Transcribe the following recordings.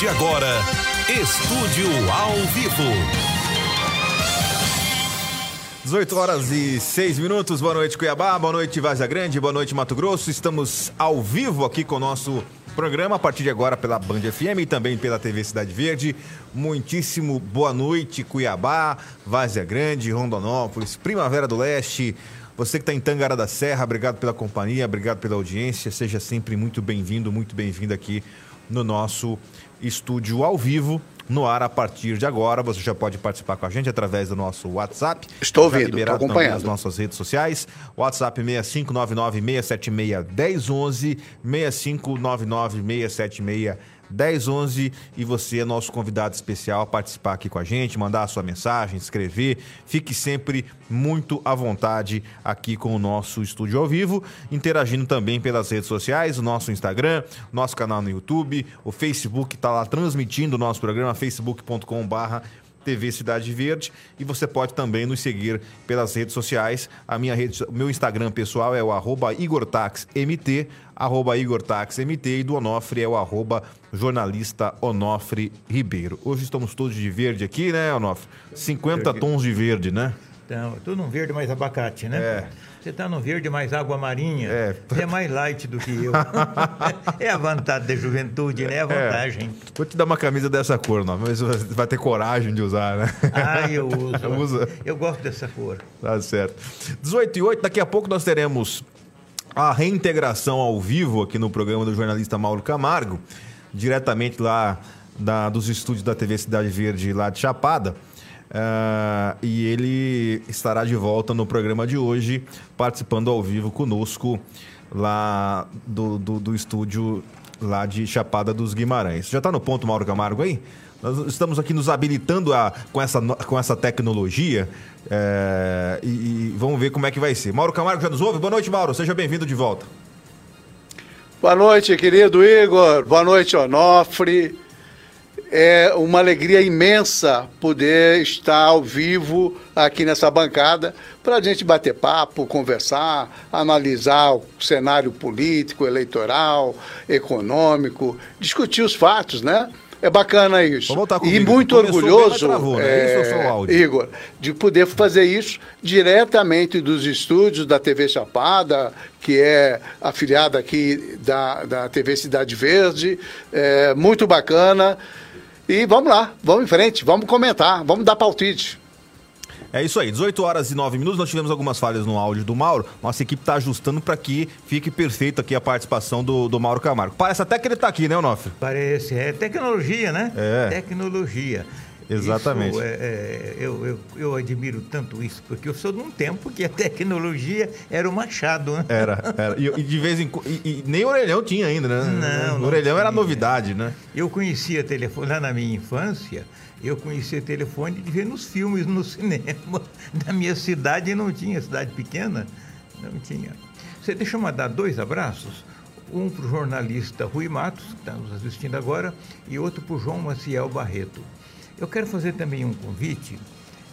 de agora, Estúdio ao vivo. 18 horas e 6 minutos. Boa noite, Cuiabá. Boa noite, Vazia Grande. Boa noite, Mato Grosso. Estamos ao vivo aqui com o nosso programa a partir de agora pela Band FM e também pela TV Cidade Verde. Muitíssimo boa noite, Cuiabá, Vazia Grande, Rondonópolis, Primavera do Leste. Você que está em Tangara da Serra, obrigado pela companhia, obrigado pela audiência. Seja sempre muito bem-vindo, muito bem-vindo aqui no nosso estúdio ao vivo no ar a partir de agora. Você já pode participar com a gente através do nosso WhatsApp. Estou ouvindo, estou acompanhando. Nas nossas redes sociais. WhatsApp 6599-676-1011, 6599-676-1011. 1011 e você é nosso convidado especial a participar aqui com a gente, mandar a sua mensagem, escrever. Fique sempre muito à vontade aqui com o nosso estúdio ao vivo, interagindo também pelas redes sociais, o nosso Instagram, nosso canal no YouTube, o Facebook está lá transmitindo o nosso programa, facebook.com/barra TV Cidade Verde e você pode também nos seguir pelas redes sociais. A minha rede, meu Instagram pessoal é o arroba IgorTaxMT, arroba IgorTaxMT e do Onofre é o arroba jornalista Onofre Ribeiro. Hoje estamos todos de verde aqui, né, Onofre? 50 tons de verde, né? Então, tudo num verde mais abacate, né? É. Você está no verde mais água marinha. É. Você é mais light do que eu. é a vantagem da juventude, né? É a vantagem. É. Vou te dar uma camisa dessa cor, não, mas você vai ter coragem de usar, né? Ah, eu uso. Usa. Eu gosto dessa cor. Tá certo. 18 e 8, daqui a pouco nós teremos a reintegração ao vivo aqui no programa do jornalista Mauro Camargo, diretamente lá da, dos estúdios da TV Cidade Verde, lá de Chapada. Uh, e ele estará de volta no programa de hoje, participando ao vivo conosco lá do, do, do estúdio lá de Chapada dos Guimarães. Já está no ponto, Mauro Camargo, aí? Nós estamos aqui nos habilitando a, com, essa, com essa tecnologia é, e, e, vamos ver como é que vai ser. Mauro Camargo já nos ouve? Boa noite, Mauro. Seja bem-vindo de volta. Boa noite, querido Igor. Boa noite, Onofre. É uma alegria imensa poder estar ao vivo aqui nessa bancada para a gente bater papo, conversar, analisar o cenário político, eleitoral, econômico, discutir os fatos, né? É bacana isso. E muito Começou orgulhoso, travou, né? é, Igor, de poder fazer isso diretamente dos estúdios da TV Chapada, que é afiliada aqui da, da TV Cidade Verde. É, muito bacana. E vamos lá, vamos em frente, vamos comentar, vamos dar palpite. É isso aí, 18 horas e 9 minutos. Nós tivemos algumas falhas no áudio do Mauro. Nossa equipe está ajustando para que fique perfeito aqui a participação do, do Mauro Camargo. Parece até que ele está aqui, né, Onofre? Parece, é tecnologia, né? É. Tecnologia. Exatamente. Isso, é, é, eu, eu, eu, admiro tanto isso, porque eu sou de um tempo que a tecnologia era o machado, né? Era, era. E, e de vez em quando. E, e, nem orelhão tinha ainda, né? Não. O orelhão tinha. era novidade, né? Eu conhecia telefone lá na minha infância. Eu conhecia telefone de ver nos filmes, no cinema. Da minha cidade não tinha, cidade pequena, não tinha. Você deixa eu mandar dois abraços um para o jornalista Rui Matos, que está nos assistindo agora, e outro para o João Maciel Barreto. Eu quero fazer também um convite.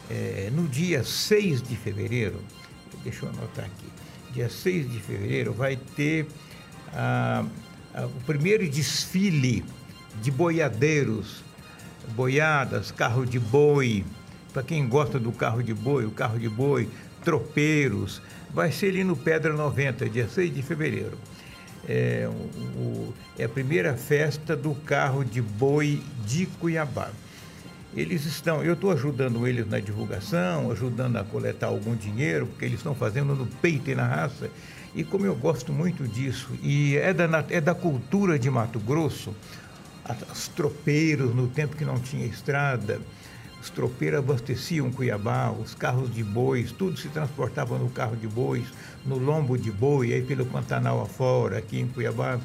É, no dia 6 de fevereiro, deixa eu anotar aqui, dia 6 de fevereiro vai ter o primeiro desfile de boiadeiros, boiadas, carro de boi, para quem gosta do carro de boi, o carro de boi, tropeiros, vai ser ali no Pedra 90, dia 6 de fevereiro. É, o, é a primeira festa do carro de boi de Cuiabá. Eles estão, eu estou ajudando eles na divulgação, ajudando a coletar algum dinheiro, porque eles estão fazendo no peito e na raça. E como eu gosto muito disso, e é da, é da cultura de Mato Grosso, os tropeiros, no tempo que não tinha estrada, os tropeiros abasteciam Cuiabá, os carros de bois, tudo se transportava no carro de bois, no lombo de boi, aí pelo Pantanal afora, aqui em Cuiabá,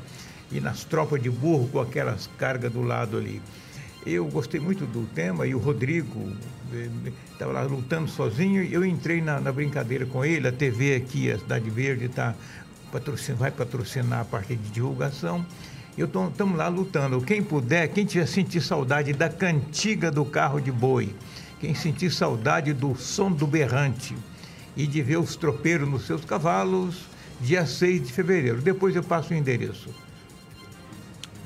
e nas tropas de burro com aquelas cargas do lado ali. Eu gostei muito do tema e o Rodrigo estava eh, lá lutando sozinho eu entrei na, na, brincadeira com ele. A TV aqui, a Cidade Verde, tá patrocin, vai patrocinar a parte de divulgação. Eu estamos lá lutando. Quem puder, quem tiver sentir saudade da cantiga do carro de boi, quem sentir saudade do som do berrante e de ver os tropeiros nos seus cavalos, dia 6 de fevereiro. Depois eu passo o endereço.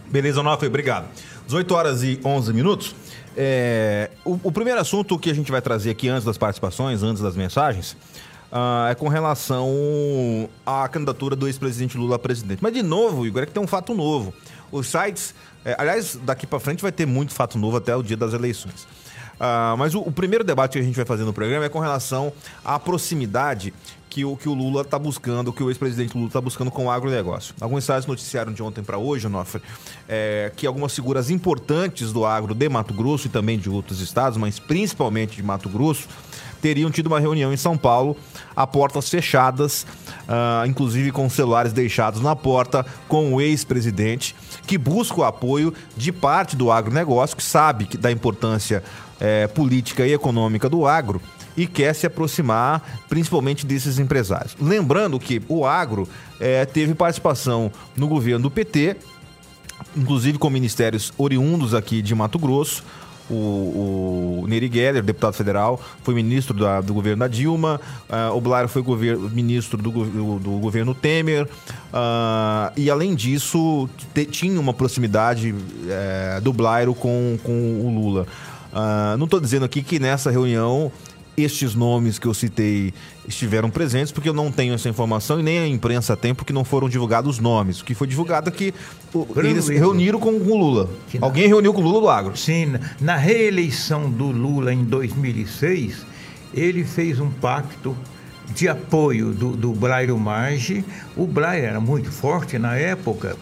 Beleza, Onofre, obrigado. 18 horas e 11 minutos. É, o, o, primeiro assunto que a gente vai trazer aqui antes das participações, antes das mensagens, uh, é com relação à candidatura do ex-presidente Lula a presidente. Mas, de novo, Igor, é que tem um fato novo. Os sites. É, aliás, daqui para frente vai ter muito fato novo até o dia das eleições. Uh, mas o, o, primeiro debate que a gente vai fazer no programa é com relação à proximidade que o, que o Lula está buscando, que o ex-presidente Lula está buscando com o agronegócio. Alguns sites noticiaram de ontem para hoje, Onofre, é, que algumas figuras importantes do agro de Mato Grosso e também de outros estados, mas principalmente de Mato Grosso, teriam tido uma reunião em São Paulo a portas fechadas, uh, inclusive com celulares deixados na porta, com o ex-presidente, que busca o apoio de parte do agronegócio, que sabe da importância é, política e econômica do agro e quer se aproximar principalmente desses empresários. Lembrando que o agro é, teve participação no governo do PT, inclusive com ministérios oriundos aqui de Mato Grosso. O, o Neri Geller, deputado federal, foi ministro da, do governo da Dilma. Uh, o Blairo foi ministro do, do, do governo Temer. Uh, e além disso, te, tinha uma proximidade uh, do Blairo com, com o Lula. Uh, não estou dizendo aqui que nessa reunião estes nomes que eu citei estiveram presentes, porque eu não tenho essa informação e nem a imprensa tem, porque não foram divulgados os nomes. O que foi divulgado é que eles reuniram com o Lula. Alguém reuniu com o Lula do Agro. Sim, na reeleição do Lula em 2006, ele fez um pacto de apoio do, do Blairo Marge. O Blairo era muito forte na época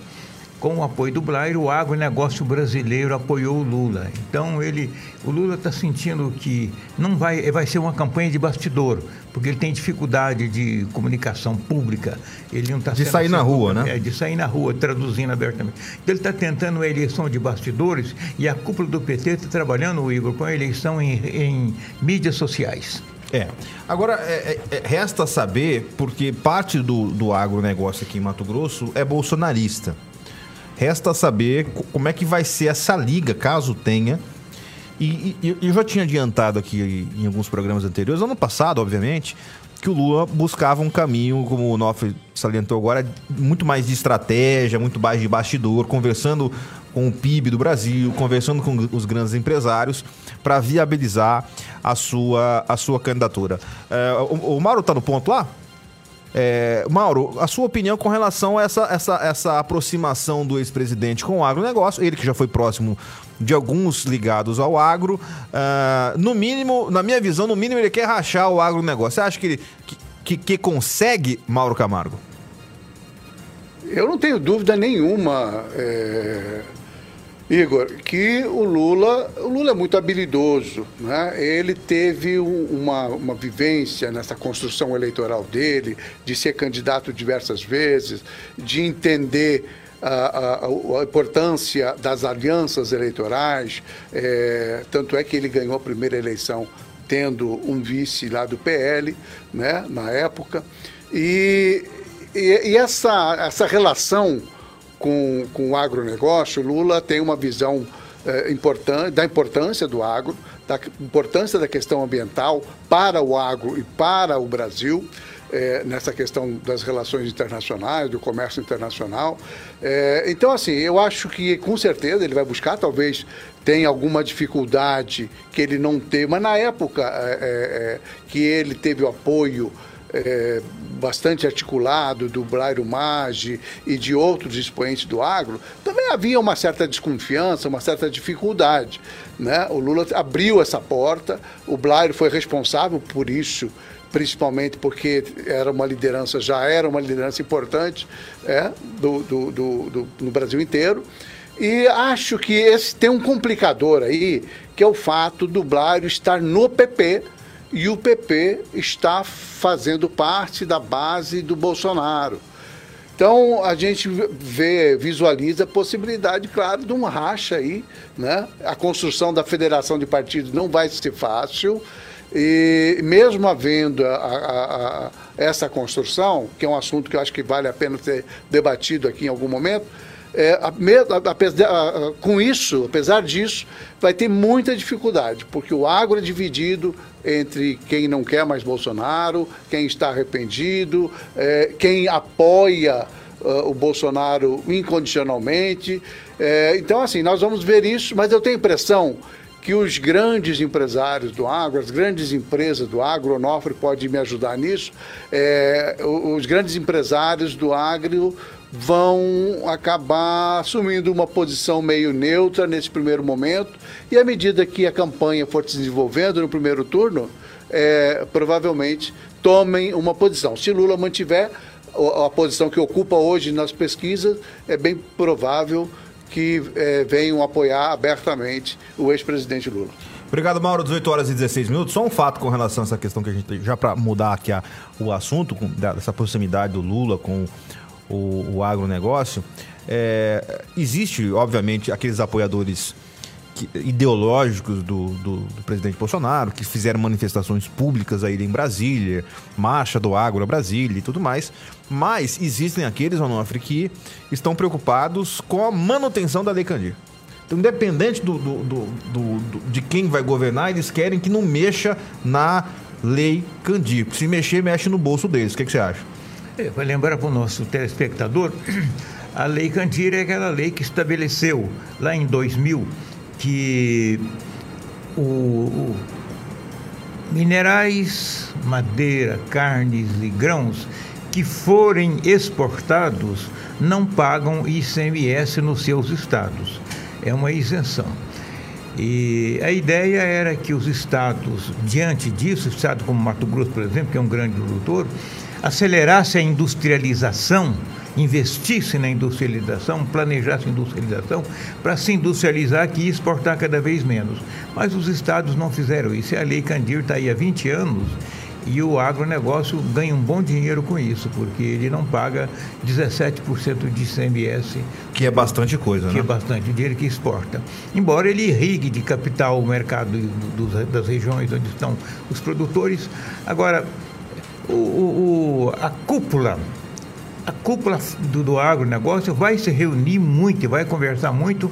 com o apoio do Blair, o agronegócio brasileiro apoiou o Lula. Então ele, o Lula está sentindo que não vai, vai ser uma campanha de bastidor, porque ele tem dificuldade de comunicação pública. Ele não está de sair na rua, né? É, de sair na rua, traduzindo abertamente. Então, ele está tentando uma eleição de bastidores e a cúpula do PT está trabalhando, Igor, com a eleição em, em mídias sociais. É. Agora, é, é, é resta saber, porque parte do, do agronegócio aqui em Mato Grosso é bolsonarista. Resta saber como é que vai ser essa liga, caso tenha. E, e eu já tinha adiantado aqui em alguns programas anteriores, ano passado, obviamente, que o Lula buscava um caminho, como o Nofre salientou agora, muito mais de estratégia, muito mais de bastidor, conversando com o PIB do Brasil, conversando com os grandes empresários para viabilizar a sua, a sua candidatura. É, o, o Mauro está no ponto lá? É, Mauro, a sua opinião com relação a essa, essa, essa aproximação do ex-presidente com o agronegócio, ele que já foi próximo de alguns ligados ao agro, uh, no mínimo, na minha visão, no mínimo ele quer rachar o agronegócio. Você acha que ele que, que, que consegue, Mauro Camargo? Eu não tenho dúvida nenhuma. É Igor, que o Lula, o Lula é muito habilidoso, né? Ele teve uma, uma vivência nessa construção eleitoral dele, de ser candidato diversas vezes, de entender a, a, a, importância das alianças eleitorais. É, tanto é que ele ganhou a primeira eleição tendo um vice lá do PL, né, na época. E, e, e essa, essa relação com, com o agronegócio, Lula tem uma visão é, importante, da importância do agro, da importância da questão ambiental para o agro e para o Brasil. É, nessa questão das relações internacionais, do comércio internacional. É, então, assim, eu acho que com certeza ele vai buscar, talvez tenha alguma dificuldade que ele não teve, mas na época é, que ele teve o apoio é, bastante articulado do Blairo Maggi e de outros expoentes do agro, também havia uma certa desconfiança, uma certa dificuldade. Né? O Lula abriu essa porta, o Blairo foi responsável por isso, principalmente porque era uma liderança, já era uma liderança importante é, do, do, do, do no Brasil inteiro. E acho que esse tem um complicador aí, que é o fato do Blairo estar no PP, e o PP está fazendo parte da base do Bolsonaro. Então a gente vê, visualiza a possibilidade, claro, de um racha aí, né? A construção da federação de partidos não vai ser fácil. E mesmo havendo a, a, a, essa construção, que é um assunto que eu acho que vale a pena ser debatido aqui em algum momento, é, com isso, apesar disso, vai ter muita dificuldade, porque o agro é dividido entre quem não quer mais Bolsonaro, quem está arrependido, é, quem apoia uh, o Bolsonaro incondicionalmente. É, então, assim, nós vamos ver isso, mas eu tenho a impressão que os grandes empresários do agro, as grandes empresas do agro, o Onofre pode me ajudar nisso, é, os grandes empresários do agro vão acabar assumindo uma posição meio neutra nesse primeiro momento e à medida que a campanha for se desenvolvendo no primeiro turno, é, provavelmente tomem uma posição. Se Lula mantiver a posição que ocupa hoje nas pesquisas, é bem provável que é, venham apoiar abertamente o ex-presidente Lula. Obrigado, Mauro. 18 horas e 16 minutos. Só um fato com relação a essa questão que a gente já para mudar aqui a, o assunto, com, dessa proximidade do Lula com o, o agronegócio. É, existe, obviamente, aqueles apoiadores que, ideológicos do, do, do, presidente Bolsonaro, que fizeram manifestações públicas aí em Brasília, marcha do agro a Brasília e tudo mais. Mas existem aqueles, Onofre, que estão preocupados com a manutenção da Lei Candir. Então, independente do, do, de quem vai governar, eles querem que não mexa na Lei Candir. Se mexer, mexe no bolso deles. O que, que você acha? É, vai lembrar para o nosso telespectador, a Lei Candir é aquela lei que estabeleceu lá em 2000 que o, o minerais, madeira, carnes e grãos que forem exportados não pagam ICMS nos seus estados. É uma isenção. E a ideia era que os estados, diante disso, estado como Mato Grosso, por exemplo, que é um grande produtor, acelerasse a industrialização investisse na industrialização, planejasse a industrialização para se industrializar aqui e exportar cada vez menos. Mas os estados não fizeram isso. E a Lei Candir está aí há 20 anos e o agronegócio ganha um bom dinheiro com isso, porque ele não paga 17% de ICMS. Que é bastante coisa, que né? Que é bastante dinheiro que exporta. Embora ele irrigue de capital o mercado do, das regiões onde estão os produtores. Agora, o, o, a cúpula a cúpula do, do agronegócio vai se reunir muito e vai conversar muito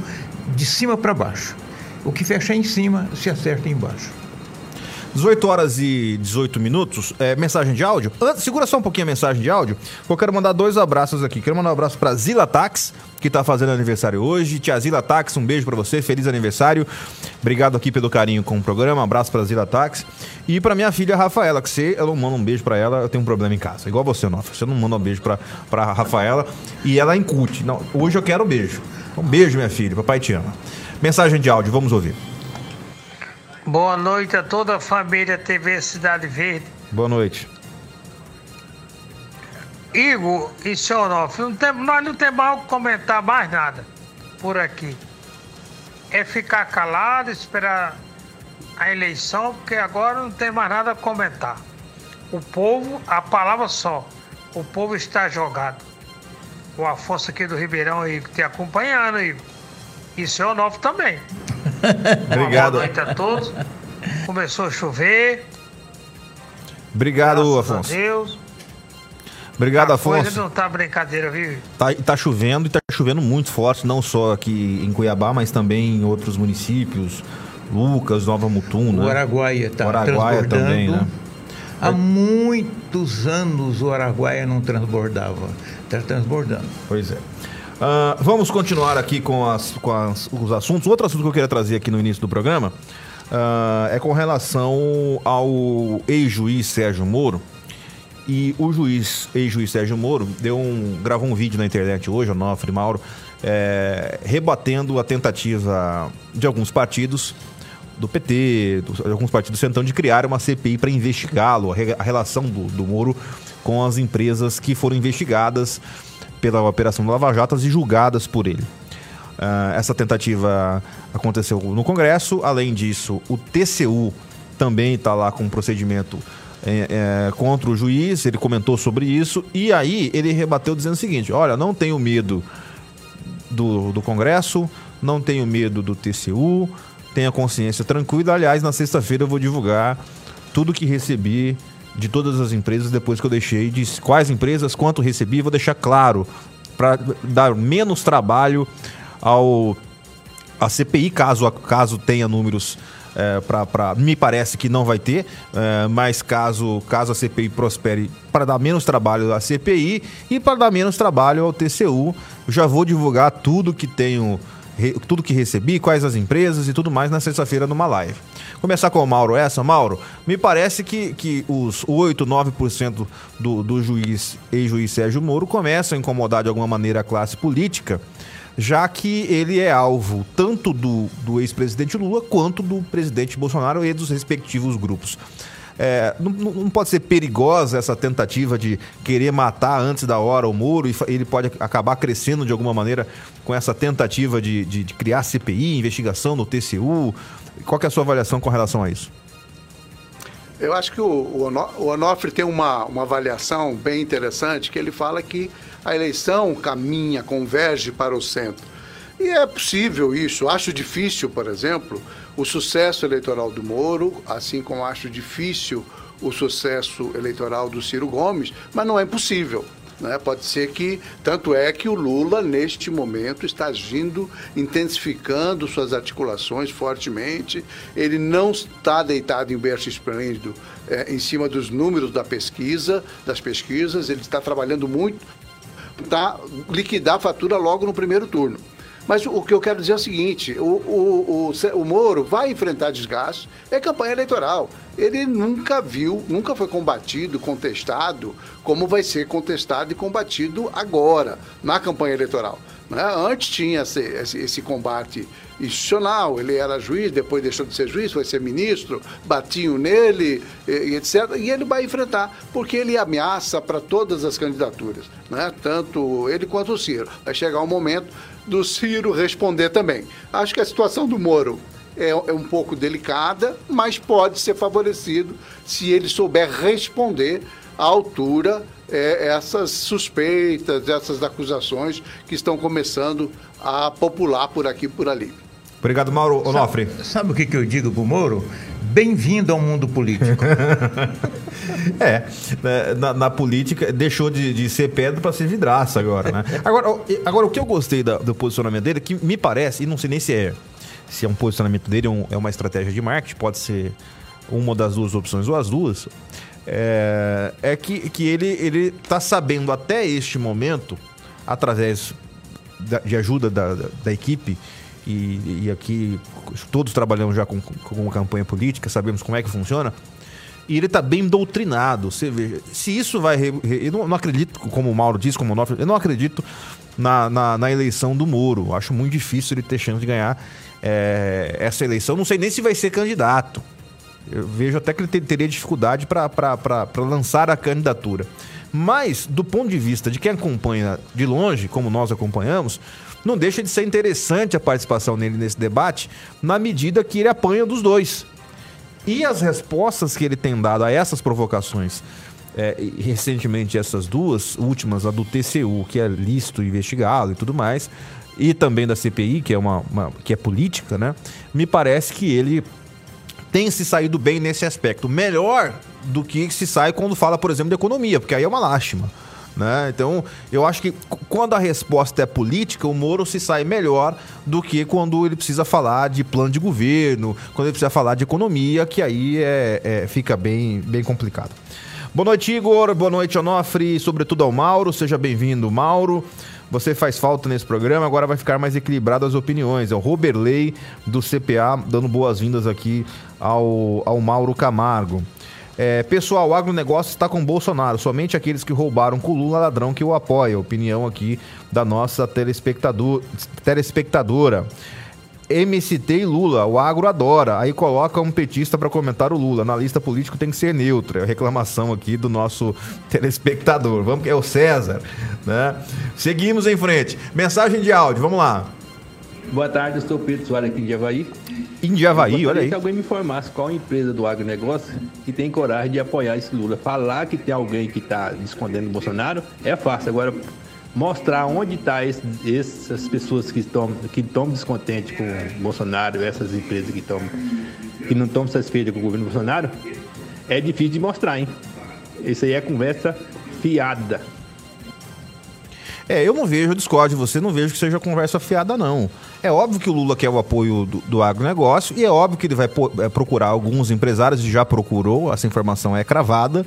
de cima para baixo. O que fecha em cima se acerta embaixo. 18 horas e 18 minutos. É, mensagem de áudio. Antes, segura só um pouquinho a mensagem de áudio. Eu quero mandar dois abraços aqui. Quero mandar um abraço para Zila Tax, que está fazendo aniversário hoje. Tia Zila Tax, um beijo para você. Feliz aniversário. Obrigado aqui pelo carinho com o programa. Um abraço para Zila Tax. E para minha filha Rafaela, que você, eu não mando um beijo para ela, eu tenho um problema em casa. Igual você, Nofa. Você não manda um beijo para Rafaela. E ela é incute. Não, hoje eu quero um beijo. Um beijo, minha filha. Papai te ama. Mensagem de áudio, vamos ouvir. Boa noite a toda a família TV Cidade Verde. Boa noite. Igor e Sonoff, não tem, nós não temos mais o que comentar mais nada por aqui. É ficar calado, esperar a eleição, porque agora não tem mais nada a comentar. O povo, a palavra só, o povo está jogado. O Afonso aqui do Ribeirão, Igor, te acompanhando, Igor. E novo também. Obrigado. Boa noite a todos. Começou a chover. Obrigado, Afonso. A Deus. Obrigado, a Afonso. Coisa não tá brincadeira, viu? Tá, tá chovendo e tá chovendo muito forte, não só aqui em Cuiabá, mas também em outros municípios. Lucas, Nova Mutum, né? O Araguaia tá o Araguaia também, né? Há muitos anos o Araguaia não transbordava. Está transbordando. Pois é. Uh, vamos continuar aqui com, as, com as, os assuntos. Outro assunto que eu queria trazer aqui no início do programa uh, é com relação ao ex-juiz Sérgio Moro. E o juiz, ex-juiz Sérgio Moro, deu um, gravou um vídeo na internet hoje, o Nofre Mauro, é, rebatendo a tentativa de alguns partidos do PT, de alguns partidos tentando de criar uma CPI para investigá-lo, a, a, relação do, do Moro com as empresas que foram investigadas pela Operação Lava Jatas e julgadas por ele. Uh, essa tentativa aconteceu no Congresso. Além disso, o TCU também está lá com um procedimento é, é, contra o juiz. Ele comentou sobre isso. E aí ele rebateu dizendo o seguinte: olha, não tenho medo do, do Congresso, não tenho medo do TCU, tenha consciência tranquila. Aliás, na sexta-feira eu vou divulgar tudo que recebi de todas as empresas depois que eu deixei, de quais empresas, quanto recebi, vou deixar claro para dar menos trabalho ao a CPI, caso, caso tenha números é, para me parece que não vai ter, é, mas caso, caso a CPI prospere para dar menos trabalho à CPI e para dar menos trabalho ao TCU, já vou divulgar tudo que tenho, tudo que recebi, quais as empresas e tudo mais na sexta-feira numa live. Começar com o Mauro essa, Mauro, me parece que, que os 8, 9% do, do juiz, ex-juiz Sérgio Moro começam a incomodar de alguma maneira a classe política já que ele é alvo tanto do, do ex-presidente Lula quanto do presidente Bolsonaro e dos respectivos grupos. É, não, não, pode ser perigosa essa tentativa de querer matar antes da hora o Moro e ele pode acabar crescendo de alguma maneira com essa tentativa de, de, de criar CPI, investigação no TCU. Qual é a sua avaliação com relação a isso? Eu acho que o, o Onofre tem uma, uma avaliação bem interessante, que ele fala que a eleição caminha, converge para o centro. E é possível isso. Acho difícil, por exemplo, o sucesso eleitoral do Moro, assim como acho difícil o sucesso eleitoral do Ciro Gomes, mas não é impossível. Né? Pode ser que, tanto é que o Lula, neste momento, está agindo, intensificando suas articulações fortemente. Ele não está deitado em berço esplêndido é, em cima dos números da pesquisa, das pesquisas, ele está trabalhando muito para liquidar a fatura logo no primeiro turno. Mas o que eu quero dizer é o seguinte: o, o, o, o Moro vai enfrentar desgaste, é campanha eleitoral. Ele nunca viu, nunca foi combatido, contestado, como vai ser contestado e combatido agora, na campanha eleitoral. Né? Antes tinha esse, esse, esse, combate institucional, ele era juiz, depois deixou de ser juiz, foi ser ministro, batiam nele, e, e etc. E ele vai enfrentar, porque ele ameaça para todas as candidaturas, né? tanto ele quanto o Ciro. Vai chegar um momento do Ciro responder também. Acho que a situação do Moro é, é, um pouco delicada, mas pode ser favorecido se ele souber responder à altura é, essas suspeitas, essas acusações que estão começando a popular por aqui e por ali. Obrigado, Mauro Onofre. Sabe, sabe o que, que eu digo pro Moro? Bem-vindo ao mundo político. é, né, na, na, política deixou de, de ser pedra para ser vidraça agora, né? Agora, agora o que eu gostei da, do posicionamento dele, que me parece, e não sei nem se é, se é um posicionamento dele ou é uma estratégia de marketing, pode ser uma das duas opções ou as duas, é, é que, que ele, ele tá sabendo até este momento, através da, de ajuda da, da, da equipe, e, e aqui todos trabalhamos já com, com campanha política, sabemos como é que funciona. E ele está bem doutrinado. Você vê, se isso vai. Eu não, não, acredito, como o Mauro disse, como o Nofre, eu não acredito na, na, na, eleição do Moro. Acho muito difícil ele ter chance de ganhar é, essa eleição. Não sei nem se vai ser candidato. Eu vejo até que ele teria dificuldade para lançar a candidatura. Mas, do ponto de vista de quem acompanha de longe, como nós acompanhamos, não deixa de ser interessante a participação dele nesse debate, na medida que ele apanha dos dois. E as respostas que ele tem dado a essas provocações, é, recentemente essas duas últimas, a do TCU, que é lícito investigá-lo e tudo mais, e também da CPI, que é uma, uma, que é política, né? Me parece que ele tem se saído bem nesse aspecto. Melhor do que se sai quando fala, por exemplo, de economia, porque aí é uma lástima. Né? Então, eu acho que quando a resposta é política, o Moro se sai melhor do que quando ele precisa falar de plano de governo, quando ele precisa falar de economia, que aí é, é fica bem, bem complicado. Boa noite, Igor. Boa noite, Onofre. Sobretudo ao Mauro. Seja bem-vindo, Mauro. Você faz falta nesse programa, agora vai ficar mais equilibrado as opiniões. É o Roberley do CPA dando boas-vindas aqui ao, ao Mauro Camargo. É, pessoal, o agronegócio está com Bolsonaro. Somente aqueles que roubaram com Lula ladrão que o apoia. Opinião aqui da nossa telespectador, telespectadora. MST e Lula, o agro adora. Aí coloca um petista para comentar o Lula. Na lista político tem que ser neutro. É reclamação aqui do nosso telespectador. Vamos que é o César, né? Seguimos em frente. Mensagem de áudio, vamos lá. Boa tarde, eu sou Pedro Soares aqui de Havaí. Em Havaí, olha aí. que alguém me informasse qual empresa do agronegócio que tem coragem de apoiar esse Lula. Falar que tem alguém que está escondendo o Bolsonaro é fácil. Agora, mostrar onde estão tá essas pessoas que estão que estão descontentes com o Bolsonaro, essas empresas que estão que não estão satisfeitas com o governo Bolsonaro, é difícil de mostrar, hein? Isso aí é conversa fiada. É, eu não vejo, eu discordo de você, não vejo que seja conversa fiada, não. É óbvio que o Lula quer o apoio do, do agronegócio e é óbvio que ele vai é, procurar alguns empresários, e já procurou, essa informação é cravada.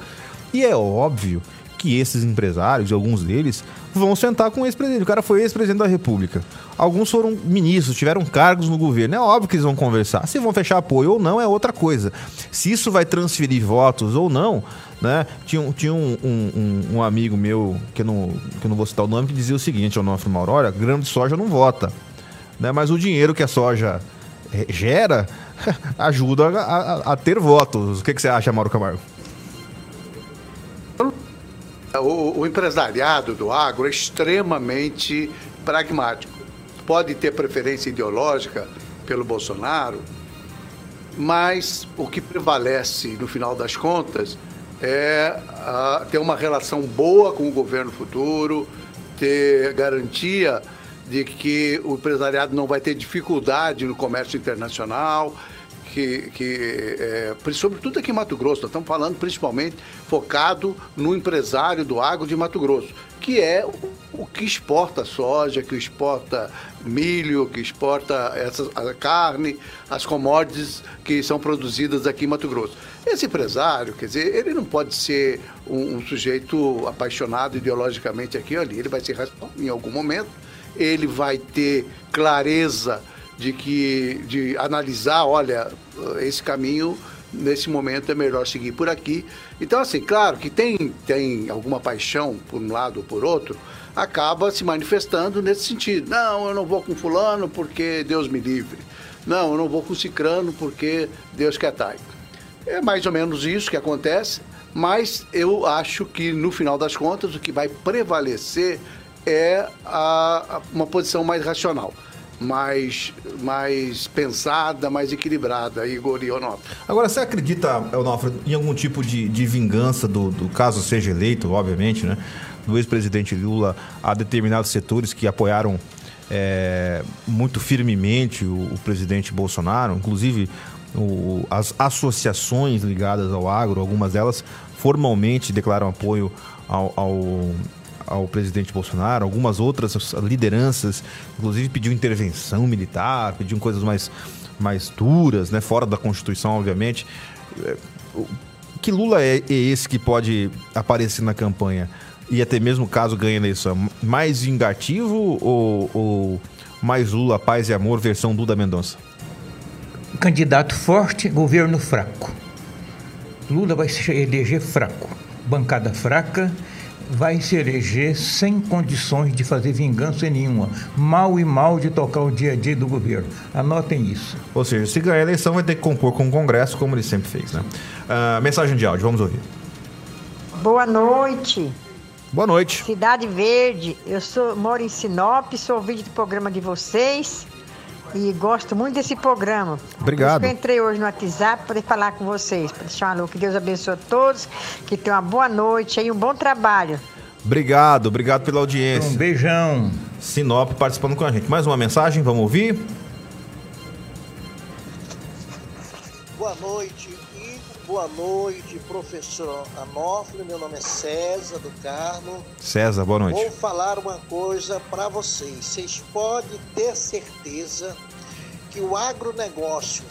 E é óbvio que esses empresários, alguns deles, vão sentar com o ex-presidente. O cara foi ex-presidente da República. Alguns foram ministros, tiveram cargos no governo. É óbvio que eles vão conversar. Se vão fechar apoio ou não é outra coisa. Se isso vai transferir votos ou não, né? Tinha, tinha um, um- um- um amigo meu, que eu, não, que eu não vou citar o nome, que dizia o seguinte, Onofre Mauro, olha, grama de soja não vota. Né? Mas o dinheiro que a soja eh, gera ajuda a, a- a ter votos. O que, que você acha, Mauro Camargo? O, o empresariado do agro é extremamente pragmático. Pode ter preferência ideológica pelo Bolsonaro, mas o que prevalece no final das contas é ah, ter uma relação boa com o governo futuro, ter garantia de que o empresariado não vai ter dificuldade no comércio internacional, que, que é, sobretudo aqui em Mato Grosso, nós estamos falando principalmente focado no empresário do agro de Mato Grosso, que é o, que exporta soja, que exporta milho, que exporta essa, a carne, as commodities que são produzidas aqui em Mato Grosso. Esse empresário, quer dizer, ele não pode ser um, um sujeito apaixonado ideologicamente aqui ou ali, ele vai ser em algum momento, ele vai ter clareza de que de analisar, olha, esse caminho nesse momento é melhor seguir por aqui. Então assim, claro que tem tem alguma paixão por um lado ou por outro, acaba se manifestando nesse sentido. Não, eu não vou com fulano porque Deus me livre. Não, eu não vou com cicrano porque Deus quer tai. É mais ou menos isso que acontece, mas eu acho que no final das contas o que vai prevalecer é a, a- uma posição mais racional, mais, mais pensada, mais equilibrada, Igor e Onofre. Agora, você acredita, Onofre, em algum tipo de, de vingança, do, do caso seja eleito, obviamente, né? Do ex-presidente Lula a determinados setores que apoiaram é, muito firmemente o, o presidente Bolsonaro, inclusive o- as associações ligadas ao agro, algumas delas formalmente declaram apoio ao, ao, ao presidente Bolsonaro, algumas outras lideranças, inclusive pediu intervenção militar, pediu coisas mais, mais duras, né, fora da Constituição, obviamente. É, Que Lula é, é esse que pode aparecer na campanha e até mesmo caso ganhe a eleição? Mais vingativo ou, ou mais Lula, paz e amor, versão Duda Mendonça? Candidato forte, governo fraco. Lula vai se eleger fraco. Bancada fraca, vai se eleger sem condições de fazer vingança nenhuma. Mal e mal de tocar o dia a dia do governo. Anotem isso. Ou seja, se ganhar a eleição, vai ter que compor com o Congresso, como ele sempre fez, né? Ah, mensagem de áudio, vamos ouvir. Boa noite, Boa noite. Cidade Verde. Eu sou, moro em Sinop, sou ouvinte do programa de vocês e gosto muito desse programa. Obrigado. Por isso que eu entrei hoje no WhatsApp para poder falar com vocês, para deixar um alô. Que Deus abençoe a todos, que tenham uma boa noite e um bom trabalho. Obrigado, obrigado pela audiência. Um beijão. Sinop participando com a gente. Mais uma mensagem, vamos ouvir? Boa noite. Boa noite, professor Anófilo. Meu nome é César do Carmo. César, boa noite. Vou falar uma coisa para vocês. Vocês podem ter certeza que o agronegócio,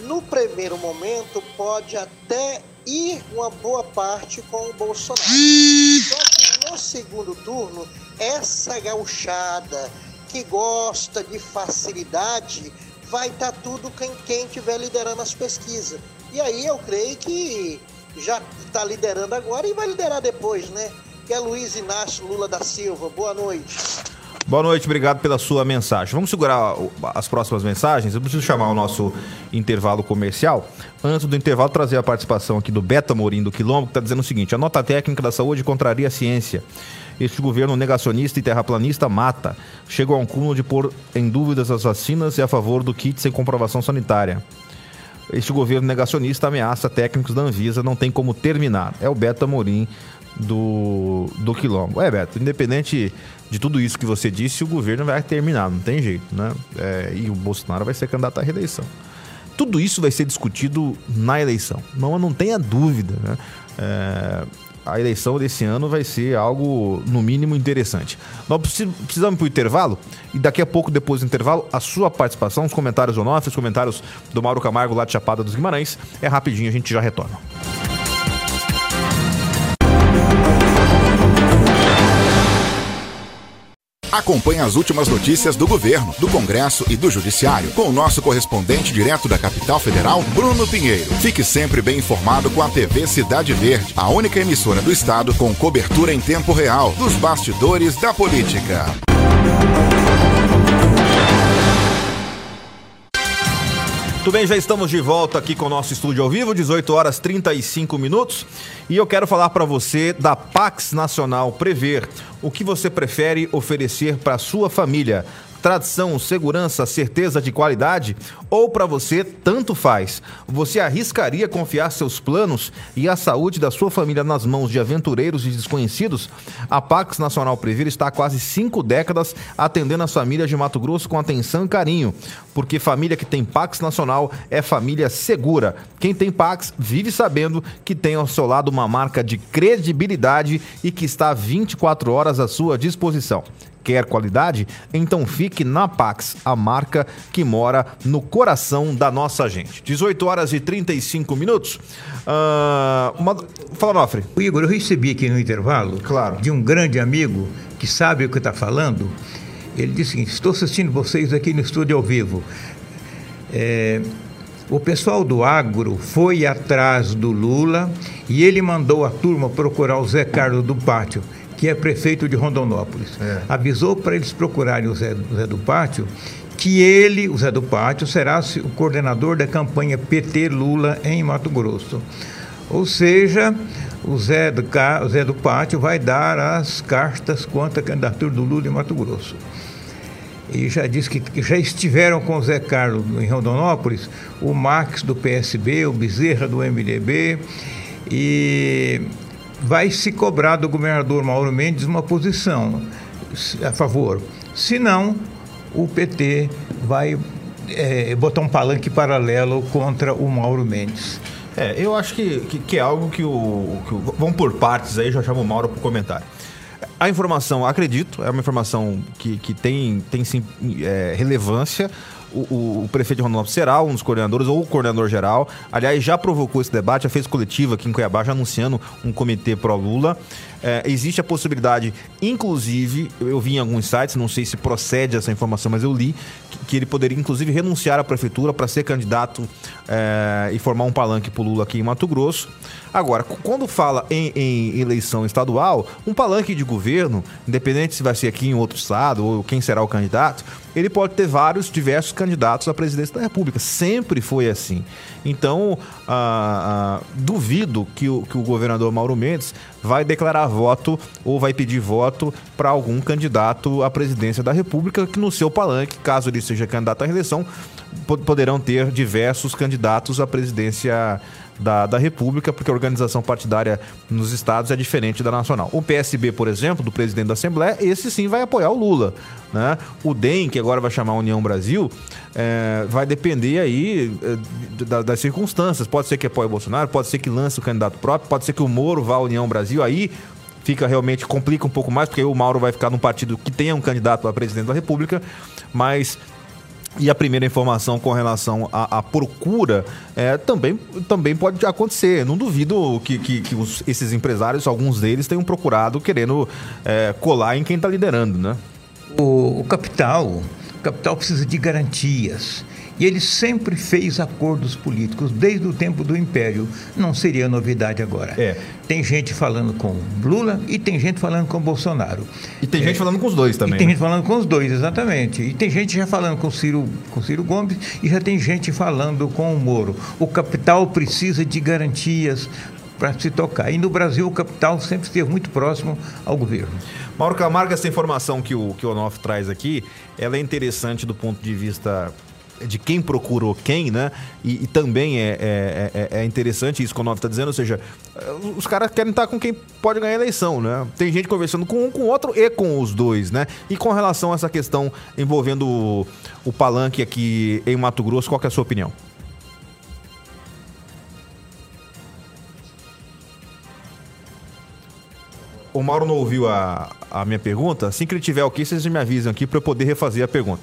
no primeiro momento, pode até ir uma boa parte com o Bolsonaro. Só que no segundo turno, essa gauchada que gosta de facilidade vai estar tudo com quem estiver liderando as pesquisas. E aí eu creio que já está liderando agora e vai liderar depois, né? Que é Luiz Inácio Lula da Silva. Boa noite. Boa noite, obrigado pela sua mensagem. Vamos segurar as próximas mensagens. Eu preciso chamar o nosso intervalo comercial. Antes do intervalo, trazer a participação aqui do Beta Morim do Quilombo, que está dizendo o seguinte: a nota técnica da saúde contraria a ciência. Este governo negacionista e terraplanista mata. Chegou a um cúmulo de pôr em dúvidas as vacinas e a favor do kit sem comprovação sanitária. Este governo negacionista ameaça técnicos da Anvisa, não tem como terminar. É o Beto Amorim do, do Quilombo. É, Beto, independente de tudo isso que você disse, o governo vai terminar, não tem jeito, né? É, e o Bolsonaro vai ser candidato à reeleição. Tudo isso vai ser discutido na eleição, não, não tenha dúvida, né? É, a eleição desse ano vai ser algo, no mínimo, interessante. Nós precisamos ir para o intervalo e daqui a pouco, depois do intervalo, a sua participação, os comentários do Onofre, os comentários do Mauro Camargo lá de Chapada dos Guimarães. É rapidinho, a gente já retorna. Acompanhe as últimas notícias do governo, do Congresso e do Judiciário com o nosso correspondente direto da capital federal, Bruno Pinheiro. Fique sempre bem informado com a TV Cidade Verde, a única emissora do estado com cobertura em tempo real dos bastidores da política. Muito bem, já estamos de volta aqui com o nosso estúdio ao vivo, 18 horas 35 minutos. E eu quero falar para você da Pax Nacional Prever. O que você prefere oferecer para sua família? tradição, segurança, certeza de qualidade? Ou para você, tanto faz? Você arriscaria confiar seus planos e a saúde da sua família nas mãos de aventureiros e desconhecidos? A Pax Nacional Previr está há quase cinco décadas atendendo as famílias de Mato Grosso com atenção e carinho, porque família que tem Pax Nacional é família segura. Quem tem Pax vive sabendo que tem ao seu lado uma marca de credibilidade e que está 24 horas à sua disposição. Quer qualidade? Então fique na Pax, a marca que mora no coração da nossa gente. 18 horas e 35 minutos. Uh, uma... Fala, Nofre. O Igor, eu recebi aqui no intervalo claro. de um grande amigo que sabe o que está falando. Ele disse seguinte: estou assistindo vocês aqui no estúdio ao vivo. É, o pessoal do agro foi atrás do Lula e ele mandou a turma procurar o Zé Carlos do Pátio que é prefeito de Rondonópolis. É. Avisou para eles procurarem o Zé, o Zé do Pátio que ele, o Zé do Pátio, será o coordenador da campanha PT Lula em Mato Grosso. Ou seja, o Zé do, o Zé do Pátio vai dar as cartas contra a candidatura do Lula em Mato Grosso. E já disse que, que já estiveram com o Zé Carlos em Rondonópolis, o Max do PSB, o Bezerra do MDB e vai se cobrar do governador Mauro Mendes uma posição a favor. Se não, o PT vai é, botar um palanque paralelo contra o Mauro Mendes. É, eu acho que, que, que é algo que o, que o, Vamos por partes aí, já chamo o Mauro para comentário. A informação, acredito, é uma informação que, que tem, tem sim é, relevância o, o, o prefeito de Rondonópolis será um dos coordenadores ou o coordenador geral. Aliás, já provocou esse debate, já fez coletiva aqui em Cuiabá, já anunciando um comitê pró-Lula. É, existe a possibilidade, inclusive, eu vi em alguns sites, não sei se procede essa informação, mas eu li, que, que ele poderia, inclusive, renunciar à prefeitura para ser candidato é, e formar um palanque para Lula aqui em Mato Grosso. Agora, quando fala em, em, eleição estadual, um palanque de governo, independente se vai ser aqui em outro estado ou quem será o candidato, ele pode ter vários, diversos candidatos à presidência da República. Sempre foi assim. Então, ah, ah, duvido que o, que o governador Mauro Mendes vai declarar voto ou vai pedir voto para algum candidato à presidência da República, que no seu palanque, caso ele seja candidato à reeleição, poderão ter diversos candidatos à presidência da, da República, porque a organização partidária nos estados é diferente da nacional. O PSB, por exemplo, do presidente da Assembleia, esse sim vai apoiar o Lula. Né? O DEM, que agora vai chamar União Brasil, é, vai depender aí é, das circunstâncias. Pode ser que apoie o Bolsonaro, pode ser que lance o candidato próprio, pode ser que o Moro vá à União Brasil, aí fica realmente, complica um pouco mais, porque o Mauro vai ficar num partido que tenha um candidato a presidente da República, mas e a primeira informação com relação à, à procura é, também, também pode acontecer. Não duvido que, que, que os, esses empresários, alguns deles, tenham procurado querendo é, colar em quem está liderando, né? O, o capital, o capital precisa de garantias. E ele sempre fez acordos políticos, desde o tempo do Império. Não seria novidade agora. É. Tem gente falando com Lula e tem gente falando com Bolsonaro. E tem é. gente falando com os dois também. E tem né? gente falando com os dois, exatamente. E tem gente já falando com Ciro, com Ciro Gomes e já tem gente falando com o Moro. O capital precisa de garantias para se tocar. E no Brasil o capital sempre esteve muito próximo ao governo. Mauro Camargo, essa informação que o, que o Onof traz aqui, ela é interessante do ponto de vista de quem procurou quem, né? E, e também é, é, é, é, interessante isso que o Nove está dizendo, ou seja, os caras querem estar com quem pode ganhar a eleição, né? Tem gente conversando com um, com o outro e com os dois, né? E com relação a essa questão envolvendo o, o palanque aqui em Mato Grosso, qual é a sua opinião? o Mauro não ouviu a, a minha pergunta. Assim que ele tiver ok, vocês me avisam aqui para eu poder refazer a pergunta.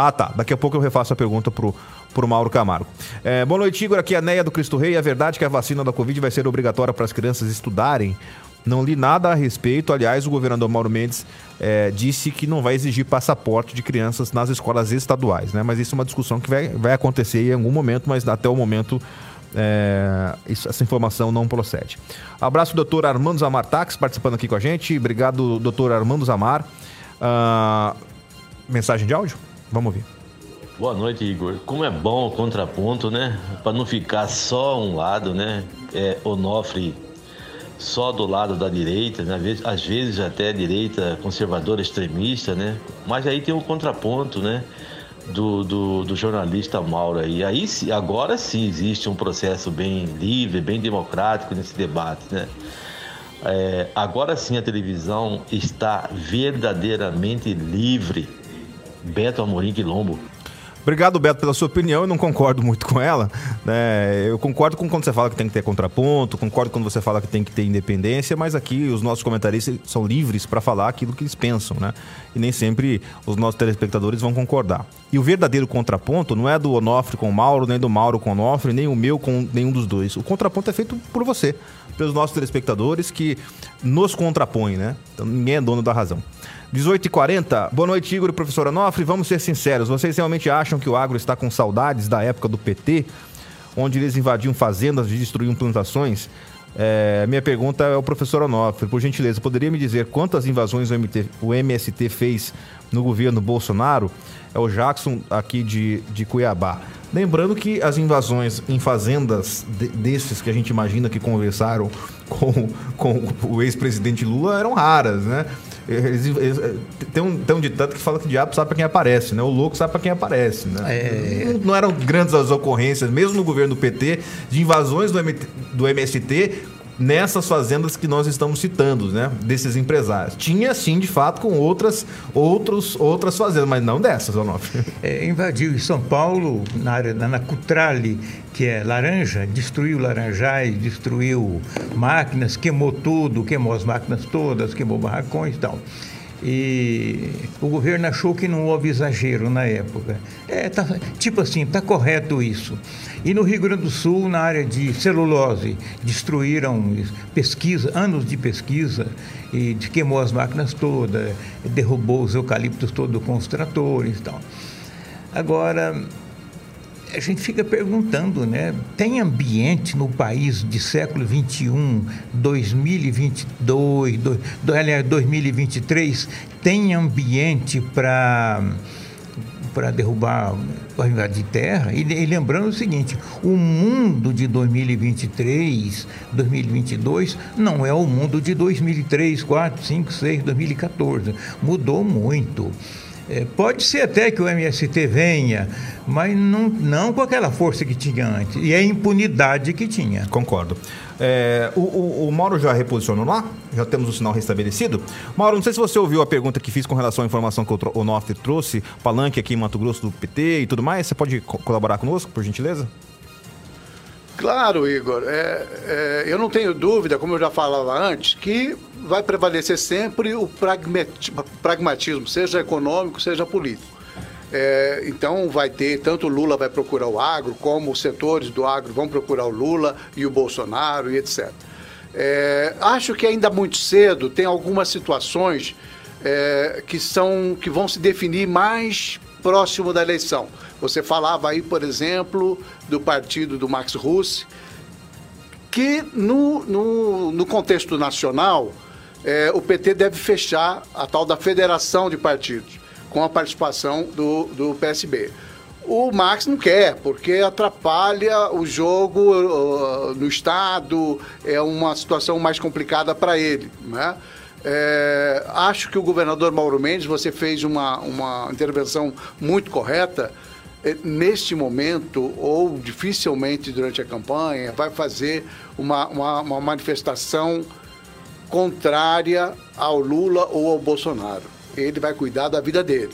Ah, tá. Daqui a pouco eu refaço a pergunta pro, pro Mauro Camargo. É, boa noite, Igor. Aqui é a Neia do Cristo Rei. É verdade que a vacina da Covid vai ser obrigatória para as crianças estudarem? Não li nada a respeito. Aliás, o governador Mauro Mendes é, disse que não vai exigir passaporte de crianças nas escolas estaduais, né? Mas isso é uma discussão que vai, vai acontecer em algum momento, mas até o momento é, isso, essa informação não procede. Abraço, doutor Armando Zamar Tax, participando aqui com a gente. Obrigado, doutor Armando Zamar. Uh, mensagem de áudio? Vamos ouvir. Boa noite, Igor. Como é bom o contraponto, né? Para não ficar só um lado, né? É, Onofre só do lado da direita, né? às vezes até direita conservadora extremista, né? Mas aí tem um contraponto, né? Do, do, do, jornalista Mauro aí. Aí agora sim existe um processo bem livre, bem democrático nesse debate, né? É, agora sim a televisão está verdadeiramente livre. Beto Amorim Quilombo. Obrigado, Beto, pela sua opinião. Eu não concordo muito com ela. Né? Eu concordo com quando você fala que tem que ter contraponto, concordo quando você fala que tem que ter independência, mas aqui os nossos comentaristas são livres para falar aquilo que eles pensam, né? E nem sempre os nossos telespectadores vão concordar. E o verdadeiro contraponto não é do Onofre com o Mauro, nem do Mauro com o Onofre, nem o meu com nenhum dos dois. O contraponto é feito por você, pelos nossos telespectadores que nos contrapõem, né? Então ninguém é dono da razão. 18h40. Boa noite, Igor e professor Onofre. Vamos ser sinceros, vocês realmente acham que o agro está com saudades da época do PT, onde eles invadiam fazendas e destruíam plantações? É, minha pergunta é ao professor Onofre. Por gentileza, poderia me dizer quantas invasões o, MT, o MST fez no governo Bolsonaro? É o Jackson aqui de, de Cuiabá. Lembrando que as invasões em fazendas de, desses que a gente imagina que conversaram com, com o ex-presidente Lula eram raras, né? Eles, eles, tem, um, tem um ditado que fala que o diabo sabe para quem aparece, né? O louco sabe para quem aparece, né? É... Não, não, eram grandes as ocorrências, mesmo no governo do PT, de invasões do, MT, do MST nessas fazendas que nós estamos citando, né? Desses empresários. Tinha, sim, de fato, com outras, outros, outras fazendas, mas não dessas, Onofre. É, invadiu São Paulo, na área na Cutrale, que é laranja, destruiu laranjais, destruiu máquinas, queimou tudo, queimou as máquinas todas, queimou barracões e tal. E o governo achou que não houve exagero na época. É, tá, tipo assim, está correto isso. E no Rio Grande do Sul, na área de celulose, destruíram pesquisa, anos de pesquisa, e queimou as máquinas todas, derrubou os eucaliptos todos com os tratores e tal. Agora, a gente fica perguntando, né? Tem ambiente no país de século 21, 2022, do, do, aliás, 2023, tem ambiente para para derrubar, para invadir terra. E, e, lembrando o seguinte: o mundo de 2023, 2022 não é o mundo de 2003, 4, 5, 6, 2014. Mudou muito. É, pode ser até que o MST venha, mas não, não com aquela força que tinha antes. E a impunidade que tinha. Concordo. É, o, o, o, Mauro já reposicionou lá? Já temos o sinal restabelecido? Mauro, não sei se você ouviu a pergunta que fiz com relação à informação que o Norte trouxe, palanque aqui em Mato Grosso do PT e tudo mais. Você pode co colaborar conosco, por gentileza? Claro, Igor. É, é, eu não tenho dúvida, como eu já falava antes, que vai prevalecer sempre o pragmatismo, seja econômico, seja político. É, então vai ter, tanto o Lula vai procurar o agro, como os setores do agro vão procurar o Lula e o Bolsonaro e etc. É, acho que ainda muito cedo tem algumas situações é, que são que vão se definir mais próximo da eleição. Você falava aí, por exemplo, do partido do Max Russe, que no, no, no contexto nacional, é, o PT deve fechar a tal da federação de partidos, com a participação do, do PSB. O Max não quer, porque atrapalha o jogo uh, no Estado, é uma situação mais complicada para ele. Né? É, acho que o governador Mauro Mendes, você fez uma, uma intervenção muito correta. É, neste momento, ou dificilmente durante a campanha, vai fazer uma, uma, uma manifestação contrária ao Lula ou ao Bolsonaro. Ele vai cuidar da vida dele.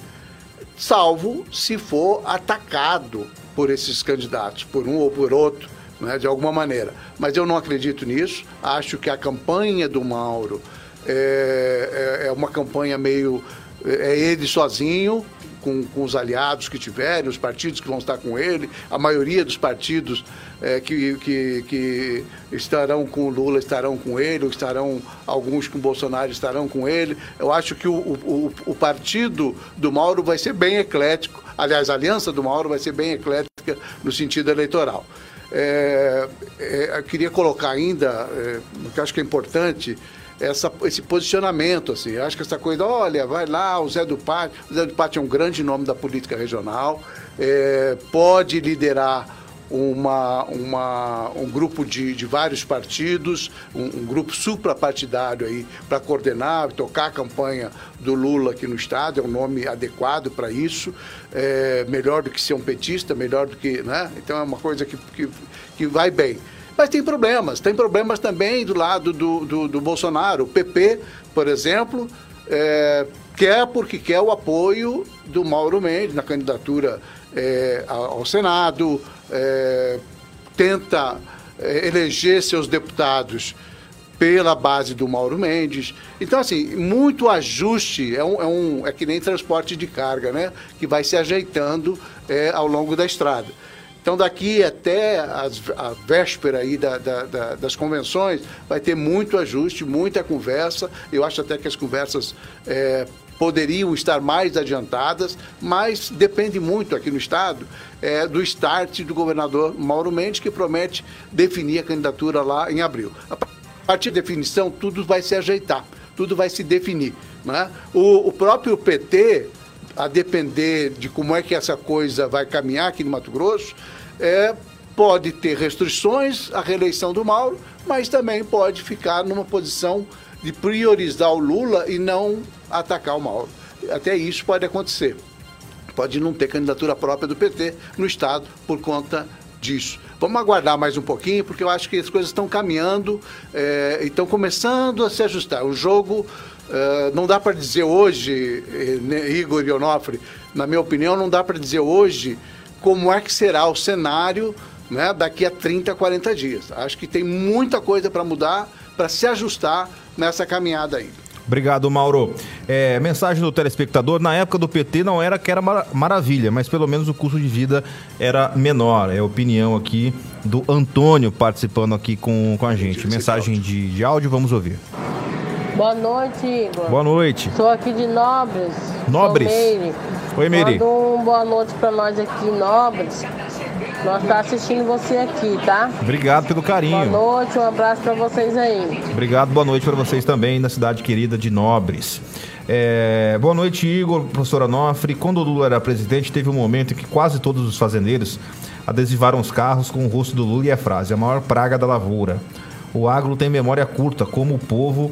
Salvo se for atacado por esses candidatos, por um ou por outro, né, de alguma maneira. Mas eu não acredito nisso. Acho que a campanha do Mauro É, é, é uma campanha meio. É ele sozinho, com, com, os aliados que tiverem, os partidos que vão estar com ele, a maioria dos partidos é, que, que, que, estarão com o Lula estarão com ele, ou estarão, alguns com o Bolsonaro estarão com ele. Eu acho que o, o, o partido do Mauro vai ser bem eclético, aliás, a aliança do Mauro vai ser bem eclética no sentido eleitoral. É, é, eu queria colocar ainda, é, que acho que é importante, essa, esse posicionamento, assim. Acho que essa coisa, olha, vai lá, o Zé do Pátio, o Zé do Pátio é um grande nome da política regional, é, pode liderar uma, uma, um grupo de, de vários partidos, um, um grupo suprapartidário aí para coordenar, tocar a campanha do Lula aqui no estado, é um nome adequado para isso, é, melhor do que ser um petista, melhor do que, né? Então é uma coisa que, que, que vai bem. Mas tem problemas, tem problemas também do lado do, do, do Bolsonaro. O PP, por exemplo, é, quer porque quer o apoio do Mauro Mendes na candidatura é, ao Senado, é, tenta é, eleger seus deputados pela base do Mauro Mendes. Então, assim, muito ajuste, é, um, é, um, é que nem transporte de carga, né? Que vai se ajeitando é, ao longo da estrada. Então, daqui até as, a véspera aí da, da, da, das convenções, vai ter muito ajuste, muita conversa. Eu acho até que as conversas é, poderiam estar mais adiantadas, mas depende muito aqui no Estado é, do start do governador Mauro Mendes, que promete definir a candidatura lá em abril. A partir da definição, tudo vai se ajeitar, tudo vai se definir. Né? O, o próprio PT a depender de como é que essa coisa vai caminhar aqui no Mato Grosso, é, pode ter restrições à reeleição do Mauro, mas também pode ficar numa posição de priorizar o Lula e não atacar o Mauro. Até isso pode acontecer. Pode não ter candidatura própria do PT no Estado por conta disso. Vamos aguardar mais um pouquinho, porque eu acho que as coisas estão caminhando é, e estão começando a se ajustar. O jogo Uh, não dá para dizer hoje, eh, né, Igor e Onofre, na minha opinião, não dá para dizer hoje como é que será o cenário né, daqui a 30, 40 dias. Acho que tem muita coisa para mudar, para se ajustar nessa caminhada aí. Obrigado, Mauro. É, mensagem do telespectador: na época do PT não era que era mar maravilha, mas pelo menos o custo de vida era menor. É a opinião aqui do Antônio participando aqui com, com a gente. Mensagem de, de áudio, vamos ouvir. Boa noite, Igor. Boa noite. Sou aqui de Nobres. Nobres? Meire. Oi, Meire. Manda um boa noite para nós aqui em Nobres. Nós tá assistindo você aqui, tá? Obrigado pelo carinho. Boa noite, um abraço para vocês aí. Obrigado, boa noite para vocês também na cidade querida de Nobres. É, boa noite, Igor, professora Nofre. Quando o Lula era presidente, teve um momento em que quase todos os fazendeiros adesivaram os carros com o rosto do Lula e a frase: a maior praga da lavoura. O agro tem memória curta, como o povo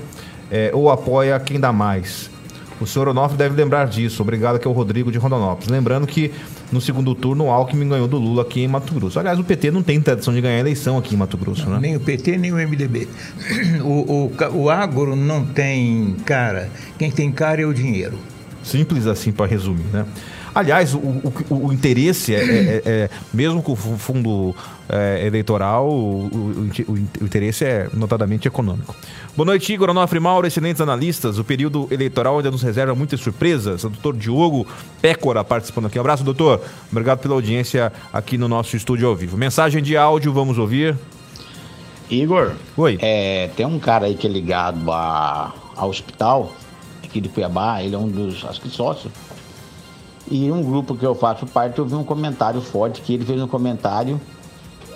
é, ou apoia quem dá mais. O senhor Onofre deve lembrar disso. Obrigado aqui ao Rodrigo de Rondonópolis. Lembrando que no segundo turno o Alckmin ganhou do Lula aqui em Mato Grosso. Aliás, o PT não tem tradição de ganhar eleição aqui em Mato Grosso, não, né? Nem o PT, nem o MDB. O, o, o agro não tem cara. Quem tem cara é o dinheiro. Simples assim para resumir, né? Aliás, o, o, o interesse, é, é, é, é, mesmo com o fundo é, eleitoral, o, o, interesse é notadamente econômico. Boa noite, Igor Onofre Mauro, excelentes analistas. O período eleitoral ainda nos reserva muitas surpresas. O doutor Diogo Pécora participando aqui. Um abraço, doutor. Obrigado pela audiência aqui no nosso estúdio ao vivo. Mensagem de áudio, vamos ouvir. Igor. Oi. É, tem um cara aí que é ligado a, ao hospital aqui de Cuiabá, ele é um dos, acho que sócios e um grupo que eu faço parte, eu vi um comentário forte que ele fez um comentário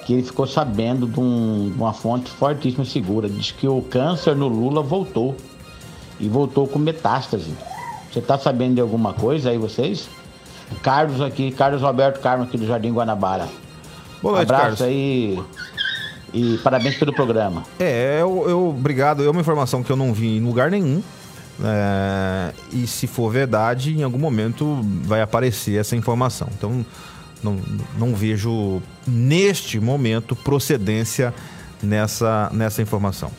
que ele ficou sabendo de, um, de uma fonte fortíssima e segura. Diz que o câncer no Lula voltou. E voltou com metástase. Você está sabendo de alguma coisa aí, vocês? Carlos aqui, Carlos Roberto Carmo aqui do Jardim Guanabara. Boa noite, Abraço Carlos. aí e parabéns pelo programa. É, eu, eu, obrigado. É uma informação que eu não vi em lugar nenhum. É, e se for verdade, em algum momento vai aparecer essa informação. Então, não, não vejo neste momento procedência nessa, nessa informação.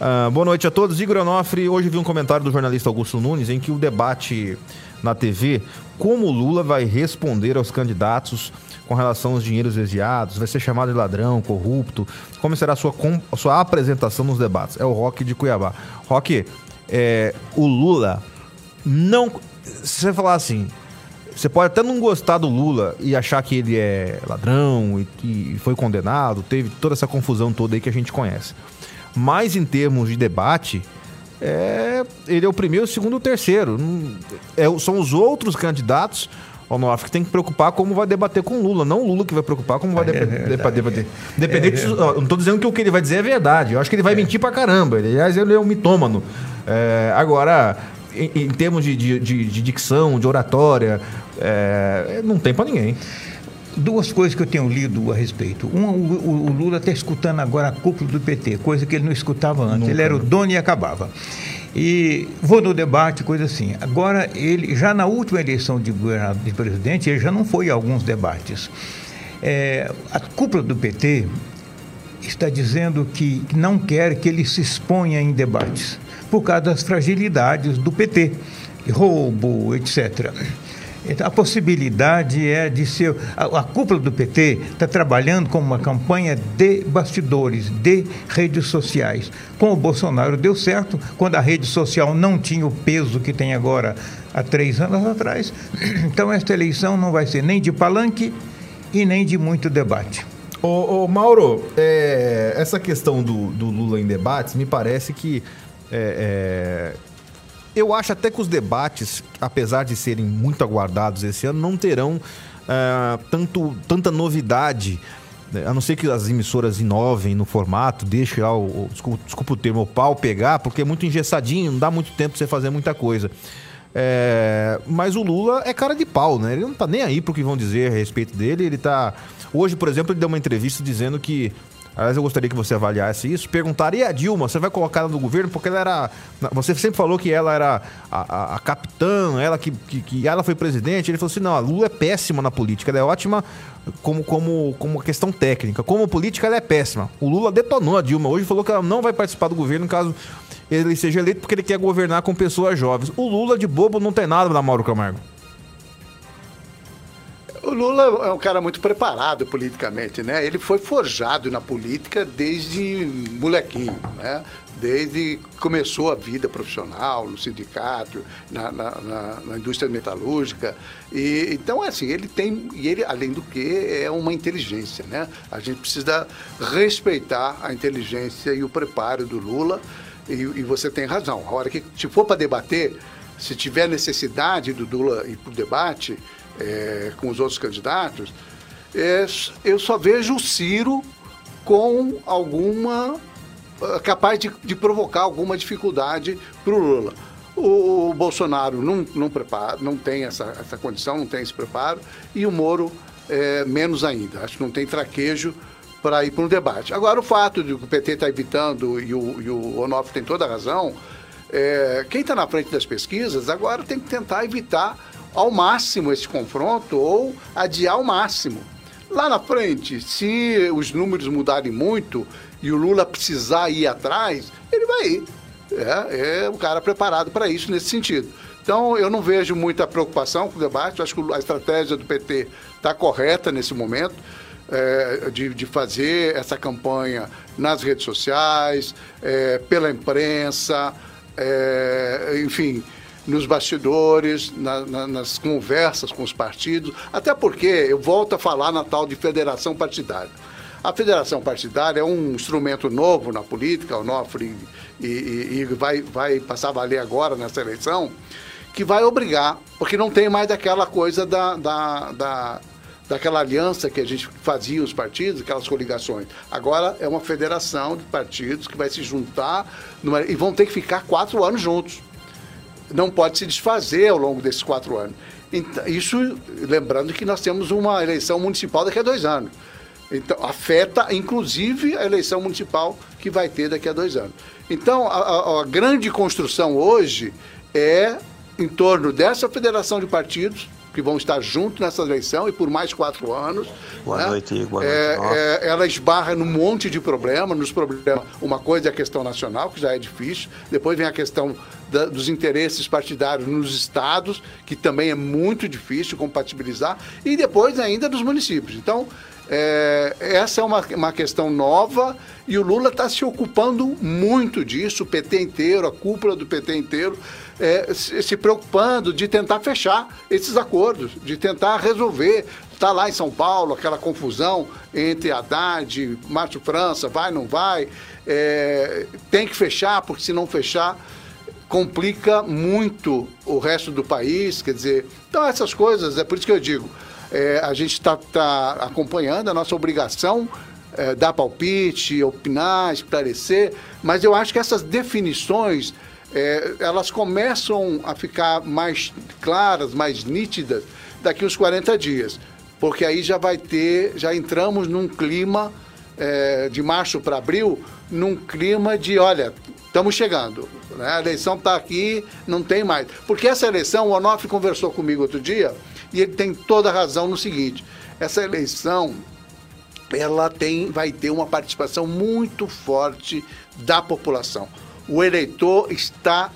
Uh, boa noite a todos. Igor Onofre, hoje vi um comentário do jornalista Augusto Nunes em que o debate na TV como Lula vai responder aos candidatos com relação aos dinheiros desviados, vai ser chamado de ladrão, corrupto, como será a sua, a sua apresentação nos debates? É o Rock de Cuiabá. Rock, é, o Lula não. Se você falar assim, você pode até não gostar do Lula e achar que ele é ladrão e, e foi condenado, teve toda essa confusão toda aí que a gente conhece. Mas em termos de debate, é, ele é o primeiro, o segundo e o terceiro. É, são os outros candidatos, Onofre, que tem que preocupar como vai debater com o Lula, não o Lula que vai preocupar como vai É debater. Independente, É não tô dizendo que o que ele vai dizer é verdade. Eu acho que ele vai mentir pra caramba. Ele, aliás, ele é um mitômano. É, agora, em, em termos de, de, de- de dicção, de oratória, é, não tem pra ninguém. Duas coisas que eu tenho lido a respeito. Uma, o, o- Lula está escutando agora a cúpula do PT, coisa que ele não escutava antes. Ele era o dono e acabava. E vou no debate, coisa assim. Agora, ele, já na última eleição de, de presidente, ele já não foi a alguns debates. É, a cúpula do PT está dizendo que não quer que ele se exponha em debates, por causa das fragilidades do PT, roubo, etc. Então, a possibilidade é de ser. A, a cúpula do PT está trabalhando com uma campanha de bastidores, de redes sociais. Com o Bolsonaro deu certo, quando a rede social não tinha o peso que tem agora há três anos atrás. Então, esta eleição não vai ser nem de palanque e nem de muito debate. Ô, ô, Mauro, é, essa questão do, do Lula em debates, me parece que. É, é, eu acho até que os debates, apesar de serem muito aguardados esse ano, não terão ah, tanto, tanta novidade. né? A não ser que as emissoras inovem no formato, deixem lá o, o- desculpa, desculpa o termo, o pau pegar, porque é muito engessadinho, não dá muito tempo pra você fazer muita coisa. É, mas o Lula é cara de pau, né? Ele não tá nem aí pro que vão dizer a respeito dele. Ele tá. Hoje, por exemplo, ele deu uma entrevista dizendo que. Aliás, eu gostaria que você avaliasse isso. Perguntaria a Dilma, você vai colocar ela no governo? Porque ela era. Você sempre falou que ela era a, a- a capitã, ela que, que, que ela foi presidente. Ele falou assim: não, a Lula é péssima na política, ela é ótima como, como, como questão técnica. Como política, ela é péssima. O Lula detonou a Dilma hoje falou que ela não vai participar do governo caso ele seja eleito porque ele quer governar com pessoas jovens. O Lula de bobo não tem nada na Mauro Camargo. O Lula é um cara muito preparado politicamente, né? Ele foi forjado na política desde molequinho, né? Desde começou a vida profissional, no sindicato, na, na- na- na indústria metalúrgica. E, então, assim, ele tem, e ele, além do que, é uma inteligência, né? A gente precisa respeitar a inteligência e o preparo do Lula. E, e você tem razão. A hora que se for para debater, se tiver necessidade do Lula ir para o debate é, com os outros candidatos, é, eu só vejo o Ciro com alguma. ah, capaz de, de provocar alguma dificuldade para o Lula. O Bolsonaro não, não, prepara, não tem essa, essa condição, não tem esse preparo, e o Moro é, menos ainda. Acho que não tem traquejo para ir para um debate. Agora, o fato de que o PT está evitando, e o, e o Onofre tem toda a razão, é, quem está na frente das pesquisas agora tem que tentar evitar ao máximo esse confronto ou adiar ao máximo. Lá na frente, se os números mudarem muito e o Lula precisar ir atrás, ele vai ir. É, é o cara preparado para isso nesse sentido. Então, eu não vejo muita preocupação com o debate. Eu acho que a estratégia do PT está correta nesse momento. é, de, de fazer essa campanha nas redes sociais, é, pela imprensa, é, enfim, nos bastidores, na- na- nas conversas com os partidos, até porque eu volto a falar na tal de federação partidária. A federação partidária é um instrumento novo na política, o Nofre e, e- e vai, vai passar a valer agora nessa eleição, que vai obrigar, porque não tem mais daquela coisa da, da, da- daquela aliança que a gente fazia os partidos, aquelas coligações. Agora é uma federação de partidos que vai se juntar numa- e vão ter que ficar quatro anos juntos não pode se desfazer ao longo desses quatro anos. Então, isso, lembrando que nós temos uma eleição municipal daqui a dois anos. Então, afeta, inclusive, a eleição municipal que vai ter daqui a dois anos. Então, a, a- a grande construção hoje é em torno dessa federação de partidos, que vão estar juntos nessa eleição e por mais quatro anos. Boa né? noite. Boa É, noite, Nossa. é, ela esbarra num monte de problemas, nos problemas. Uma coisa é a questão nacional, que já é difícil. Depois vem a questão da- dos interesses partidários nos estados, que também é muito difícil compatibilizar. E depois ainda dos municípios. Então, É, essa é uma, uma questão nova e o Lula está se ocupando muito disso, o PT inteiro, a cúpula do PT inteiro, é, se, preocupando de tentar fechar esses acordos, de tentar resolver. Está lá em São Paulo aquela confusão entre Haddad, Márcio França, vai, não vai. É, tem que fechar, porque se não fechar, complica muito o resto do país. Quer dizer, então essas coisas, é por isso que eu digo, é, a gente está tá acompanhando, a nossa obrigação é, dar palpite, opinar, esclarecer, mas eu acho que essas definições é, elas começam a ficar mais claras, mais nítidas daqui uns 40 dias, porque aí já vai ter, já entramos num clima é, de março para abril, num clima de, olha, estamos chegando, né? a eleição está aqui, não tem mais. Porque essa eleição, o Onofre conversou comigo outro dia, e ele tem toda a razão no seguinte, essa eleição ela tem, vai ter uma participação muito forte da população. O eleitor está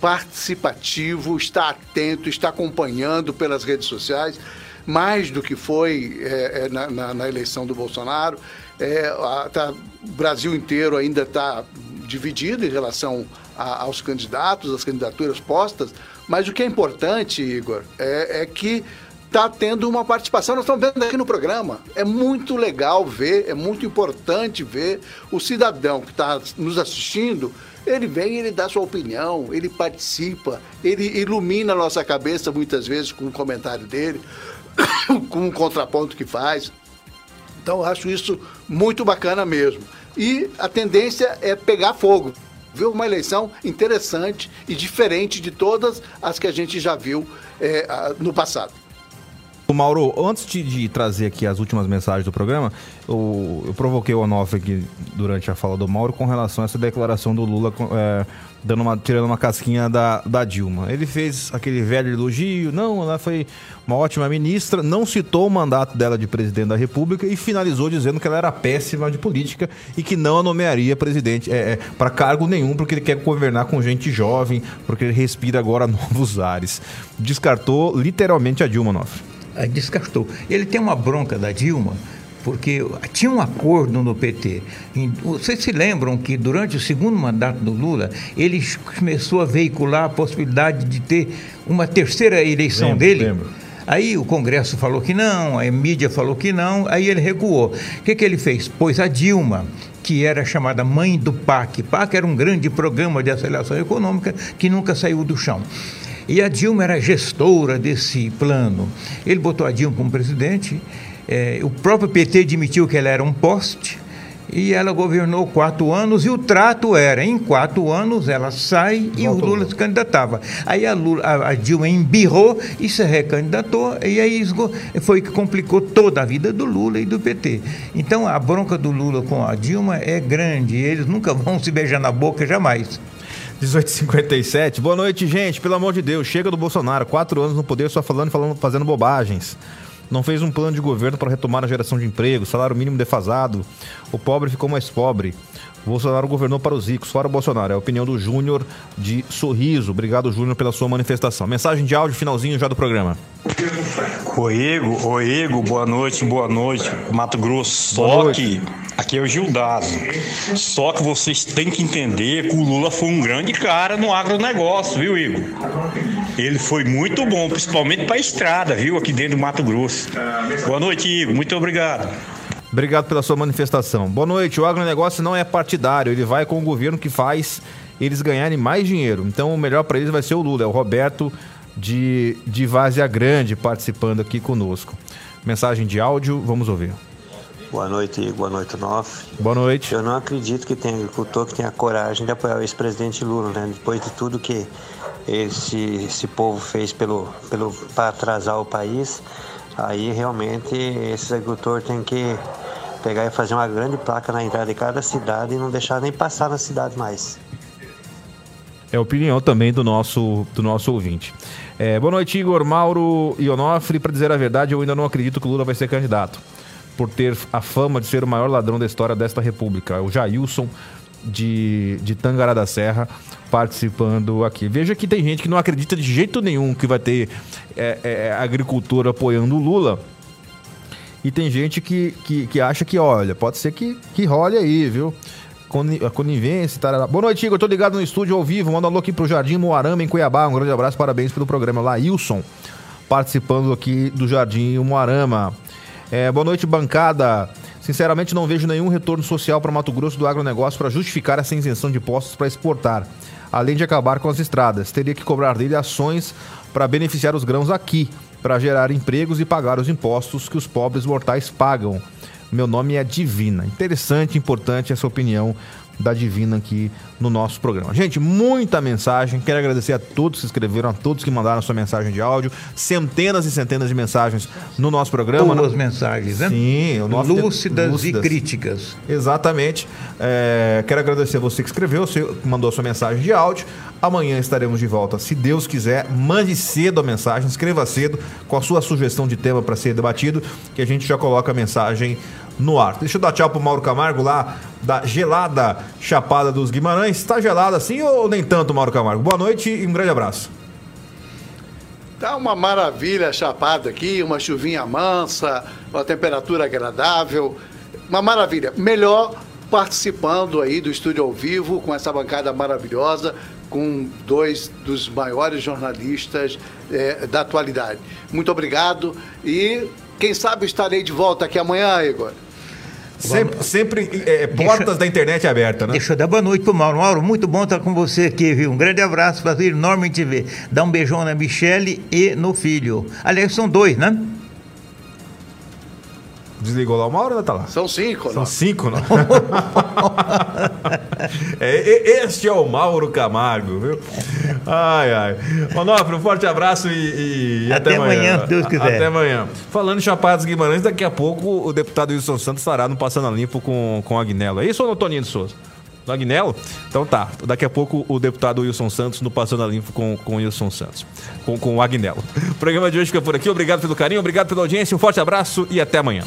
participativo, está atento, está acompanhando pelas redes sociais, mais do que foi é, na, na, na, eleição do Bolsonaro. É, a, tá, o Brasil inteiro ainda está dividido em relação a, aos candidatos, às candidaturas postas, mas o que é importante, Igor, é, é que está tendo uma participação. Nós estamos vendo aqui no programa. É muito legal ver, é muito importante ver o cidadão que está nos assistindo. Ele vem, ele dá sua opinião, ele participa, ele ilumina a nossa cabeça muitas vezes com o comentário dele, com o contraponto que faz. Então, acho isso muito bacana mesmo. E a tendência é pegar fogo. Ver uma eleição interessante e diferente de todas as que a gente já viu é, no passado. Mauro, antes de, de, trazer aqui as últimas mensagens do programa, eu, eu provoquei o Onofre aqui durante a fala do Mauro com relação a essa declaração do Lula é, dando uma, tirando uma casquinha da, da Dilma. Ele fez aquele velho elogio, não, ela foi uma ótima ministra, não citou o mandato dela de presidente da República e finalizou dizendo que ela era péssima de política e que não a nomearia presidente é, é, para cargo nenhum, porque ele quer governar com gente jovem, porque ele respira agora novos ares. Descartou literalmente a Dilma, Onofre descartou. Ele tem uma bronca da Dilma, porque tinha um acordo no PT. Vocês se lembram que durante o segundo mandato do Lula, ele começou a veicular a possibilidade de ter uma terceira eleição lembro, dele? Lembro. Aí o Congresso falou que não, a mídia falou que não, aí ele recuou. O que, que ele fez? Pôs a Dilma, que era chamada mãe do PAC. PAC era um grande programa de aceleração econômica que nunca saiu do chão. E a Dilma era gestora desse plano. Ele botou a Dilma como presidente, é, o próprio PT admitiu que ela era um poste, e ela governou quatro anos e o trato era, em quatro anos ela sai e o Lula se candidatava. Aí a, Lula, a, Dilma embirrou e se recandidatou e aí foi que complicou toda a vida do Lula e do PT. Então a bronca do Lula com a Dilma é grande, eles nunca vão se beijar na boca jamais. 1857. Boa noite, gente. Pelo amor de Deus, chega do Bolsonaro. Quatro anos no poder só falando falando, fazendo bobagens. Não fez um plano de governo para retomar a geração de emprego, salário mínimo defasado. O pobre ficou mais pobre. Bolsonaro governou para os ricos, fora o Bolsonaro. É a opinião do Júnior de Sorriso. Obrigado, Júnior, pela sua manifestação. Mensagem de áudio, finalzinho já do programa. Oi, Ego, oi, Ego, boa noite, boa noite. Mato Grosso, só que aqui é o Gildazo. Só que vocês têm que entender que o Lula foi um grande cara no agronegócio, viu, Igor? Ele foi muito bom, principalmente para a estrada, viu, aqui dentro do Mato Grosso. Boa noite, Igor, muito obrigado. Obrigado pela sua manifestação. Boa noite. O agronegócio não é partidário, ele vai com o governo que faz eles ganharem mais dinheiro. Então o melhor para eles vai ser o Lula, é o Roberto de, de Vazia Grande participando aqui conosco. Mensagem de áudio, vamos ouvir. Boa noite, boa noite, Nof. Boa noite. Eu não acredito que tenha agricultor que tenha coragem de apoiar o ex-presidente Lula, né? Depois de tudo que esse, esse povo fez pelo, pelo, para atrasar o país, aí realmente esse agricultor tem que pegar e fazer uma grande placa na entrada de cada cidade e não deixar nem passar na cidade mais. É a opinião também do nosso, do nosso ouvinte. É, boa noite, Igor, Mauro e Onofre. Para dizer a verdade, eu ainda não acredito que o Lula vai ser candidato, por ter a fama de ser o maior ladrão da história desta república. O Jailson de, de Tangará da Serra participando aqui. Veja que tem gente que não acredita de jeito nenhum que vai ter é, é, agricultura apoiando o Lula E tem gente que, que, que acha que, olha, pode ser que, que role aí, viu? Coni- A conivência, tarará. Boa noite, Igor. Tô ligado no estúdio ao vivo. Manda um alô aqui pro Jardim Moarama, em Cuiabá. Um grande abraço, parabéns pelo programa. Laílson, participando aqui do Jardim Moarama. É, boa noite, bancada. Sinceramente, não vejo nenhum retorno social para Mato Grosso do agronegócio para justificar essa isenção de impostos para exportar. Além de acabar com as estradas, teria que cobrar dele ações para beneficiar os grãos aqui, para gerar empregos e pagar os impostos que os pobres mortais pagam. Meu nome é Divina. Interessante, importante essa opinião da Divina aqui no nosso programa. Gente, muita mensagem. Quero agradecer a todos que escreveram, a todos que mandaram sua mensagem de áudio. Centenas e centenas de mensagens no nosso programa. Boas mensagens, né? Sim, o nosso Lúcidas, e críticas. Exatamente. É, quero agradecer a você que escreveu, você mandou sua mensagem de áudio. Amanhã estaremos de volta, se Deus quiser. Mande cedo a mensagem, escreva cedo com a sua sugestão de tema para ser debatido, que a gente já coloca a mensagem no ar. Deixa eu dar tchau pro Mauro Camargo lá da gelada Chapada dos Guimarães. Está gelada assim ou nem tanto, Mauro Camargo? Boa noite e um grande abraço. Tá uma maravilha chapada aqui, uma chuvinha mansa, uma temperatura agradável. Uma maravilha. Melhor participando aí do estúdio ao vivo com essa bancada maravilhosa, com dois dos maiores jornalistas eh, da atualidade. Muito obrigado e quem sabe estarei de volta aqui amanhã, Igor. Sempre, sempre é, portas da internet aberta, né? Deixa eu dar boa noite pro Mauro. Mauro, muito bom estar com você aqui, viu? Um grande abraço, prazer enorme em te ver. Dá um beijão na Michele e no filho. Aliás, são dois, né? Desligou lá o Mauro ou tá lá? São cinco, São cinco, não? É, este é o Mauro Camargo, viu? Ai, ai. Onofre, um forte abraço e, e Até amanhã, se Deus quiser. Até amanhã. Falando em Chapados Guimarães, daqui a pouco o deputado Wilson Santos estará no Passando a Limpo com, com o Agnello. É isso ou no Toninho de Souza? Agnello? Então tá. Daqui a pouco o deputado Wilson Santos no Passando a Limpo com, com o Wilson Santos. Com, com o Agnello. O programa de hoje fica por aqui. Obrigado pelo carinho, obrigado pela audiência. Um forte abraço e até amanhã.